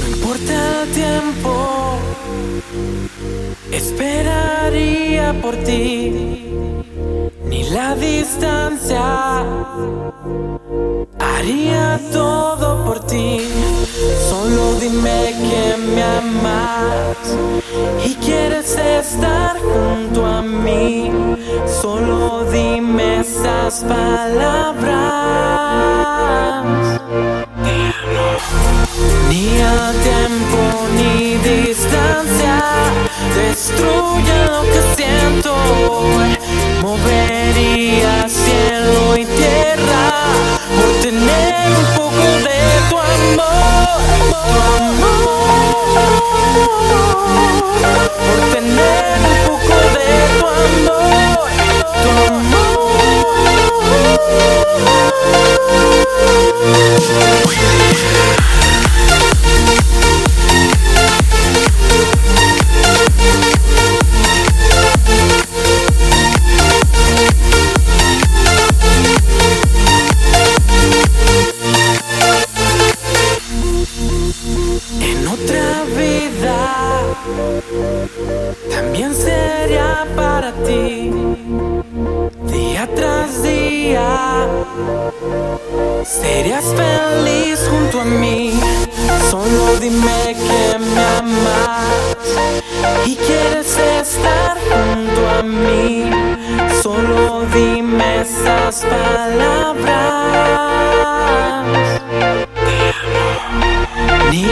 No importa el tiempo, esperaría por ti, ni la distancia, haría todo por ti. Solo dime que me amas y quieres estar junto a mí. Solo dime esas palabras. Distancia destruye lo que siento. Movería cielo y tierra por tener un poco de tu amor. Tu amor. Por tener también sería para ti. Día tras día serías feliz junto a mí. Solo dime que me amas y quieres estar junto a mí. Solo dime esas palabras. Te amo. Ni